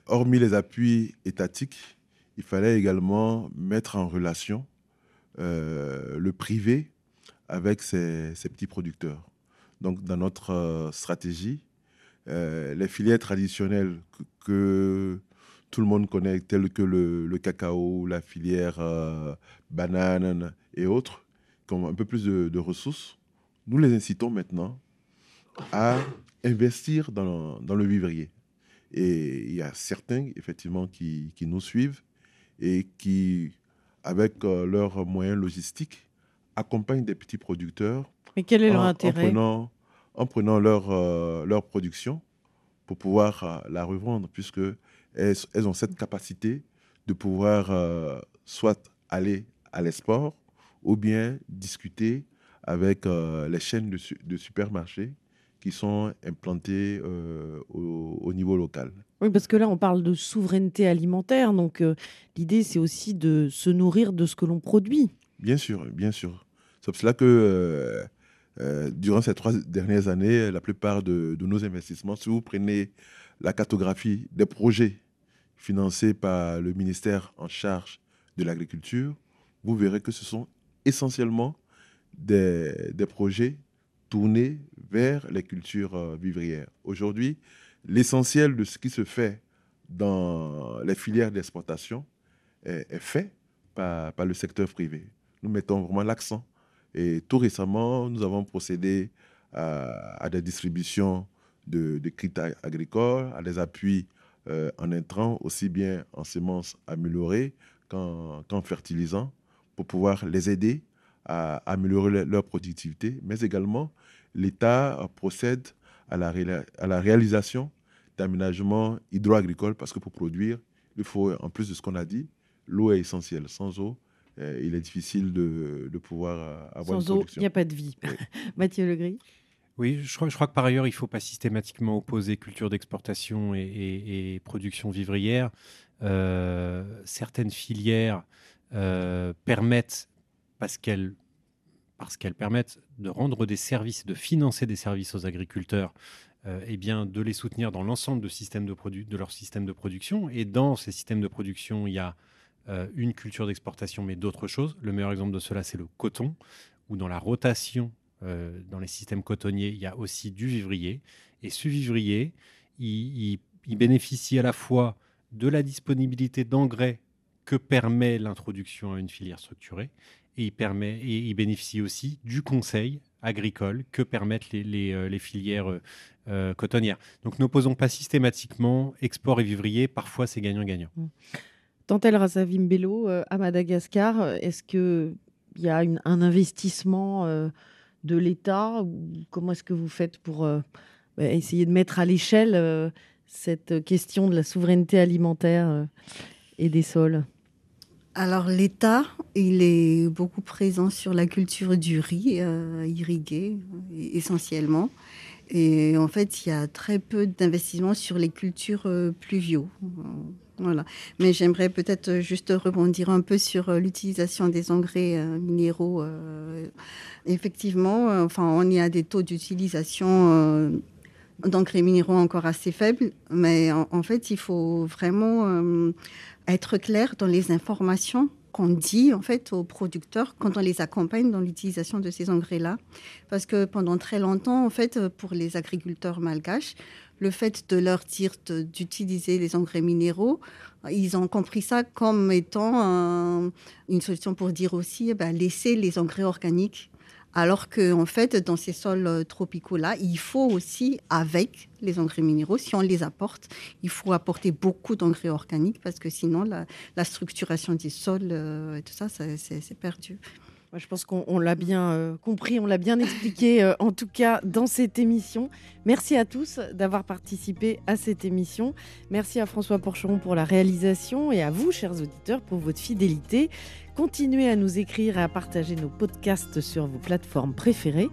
hormis les appuis étatiques, il fallait également mettre en relation euh, le privé avec ces, petits producteurs. Donc, dans notre euh, stratégie, les filières traditionnelles que, tout le monde connaît, telles que le, cacao, la filière banane et autres, qui ont un peu plus de ressources, nous les incitons maintenant à investir dans, dans le vivrier. Et il y a certains, effectivement, qui, qui nous suivent et qui, avec euh, leurs moyens logistiques, accompagnent des petits producteurs Mais quel est leur en, en intérêt? prenant, en prenant leur, euh, leur production pour pouvoir euh, la revendre, puisque elles, elles ont cette capacité de pouvoir soit aller à l'export ou bien discuter avec euh, les chaînes de, su- de supermarchés qui sont implantées euh, au, au niveau local. Oui, parce que là, on parle de souveraineté alimentaire. Donc, euh, l'idée, c'est aussi de se nourrir de ce que l'on produit. Bien sûr, bien sûr. C'est pour cela que euh, durant ces trois dernières années, la plupart de, de nos investissements, si vous prenez la cartographie des projets financés par le ministère en charge de l'agriculture, vous verrez que ce sont essentiellement des, projets tournés vers les cultures euh, vivrières. Aujourd'hui, l'essentiel de ce qui se fait dans les filières d'exportation est, fait par, le secteur privé. Nous mettons vraiment l'accent. Et tout récemment, nous avons procédé à, des distributions de, de agricoles, à des appuis euh, en intrants, aussi bien en semences améliorées qu'en qu'en fertilisants, pour pouvoir les aider à améliorer le- leur productivité, mais également l'État procède à la, réla- à la réalisation d'aménagements hydro-agricoles parce que pour produire, il faut, en plus de ce qu'on a dit, l'eau est essentielle. Sans eau, euh, il est difficile de, de pouvoir euh, avoir Sans une eau, il n'y a pas de vie. Oui. Mathieu Legris? Oui, je crois, je crois que par ailleurs, il ne faut pas systématiquement opposer culture d'exportation et, et- et production vivrière. Euh, certaines filières euh, permettent, parce qu'elles permettent de rendre des services, de financer des services aux agriculteurs, euh, eh bien, de les soutenir dans l'ensemble de, leur système de production. Et dans ces systèmes de production, il y a euh, une culture d'exportation, mais d'autres choses. Le meilleur exemple de cela, c'est le coton, où dans la rotation, euh, dans les systèmes cotonniers, il y a aussi du vivrier. Et ce vivrier, il bénéficie à la fois de la disponibilité d'engrais que permet l'introduction à une filière structurée, et il, bénéficie aussi du conseil agricole que permettent les, euh, filières euh, euh, cotonnières. Donc n'opposons pas systématiquement export et vivrier, parfois c'est gagnant-gagnant. Tantel Rassavim Bello, euh, à Madagascar, est-ce qu'il y a un investissement de l'État comment est-ce que vous faites pour bah, essayer de mettre à l'échelle cette question de la souveraineté alimentaire et des sols? Alors l'État, il est beaucoup présent sur la culture du riz euh, irrigué euh, essentiellement. Et en fait, il y a très peu d'investissements sur les cultures euh, pluviaux. Euh, Voilà. Mais j'aimerais peut-être juste rebondir un peu sur euh, l'utilisation des engrais euh, minéraux. euh. Effectivement, euh, enfin, on y a des taux d'utilisation euh, d'engrais minéraux encore assez faibles, mais en, fait, il faut vraiment euh, être clair dans les informations qu'on dit en fait aux producteurs quand on les accompagne dans l'utilisation de ces engrais-là, parce que pendant très longtemps, en fait, pour les agriculteurs malgaches, le fait de leur dire d'utiliser les engrais minéraux, ils ont compris ça comme étant un- une solution pour dire aussi, eh ben, laisser les engrais organiques. Alors que, en fait, dans ces sols euh, tropicaux-là, il faut aussi, avec les engrais minéraux, si on les apporte, il faut apporter beaucoup d'engrais organiques parce que sinon, la, structuration des sols euh, et tout ça, c'est perdu. Je pense qu'on on l'a bien euh, compris, on l'a bien expliqué, en tout cas dans cette émission. Merci à tous d'avoir participé à cette émission. Merci à François Porcheron pour la réalisation et à vous, chers auditeurs, pour votre fidélité. Continuez à nous écrire et à partager nos podcasts sur vos plateformes préférées.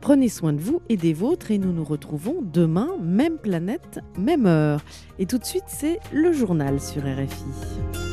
Prenez soin de vous et des vôtres et nous nous retrouvons demain, même planète, même heure. Et tout de suite, c'est le journal sur RFI.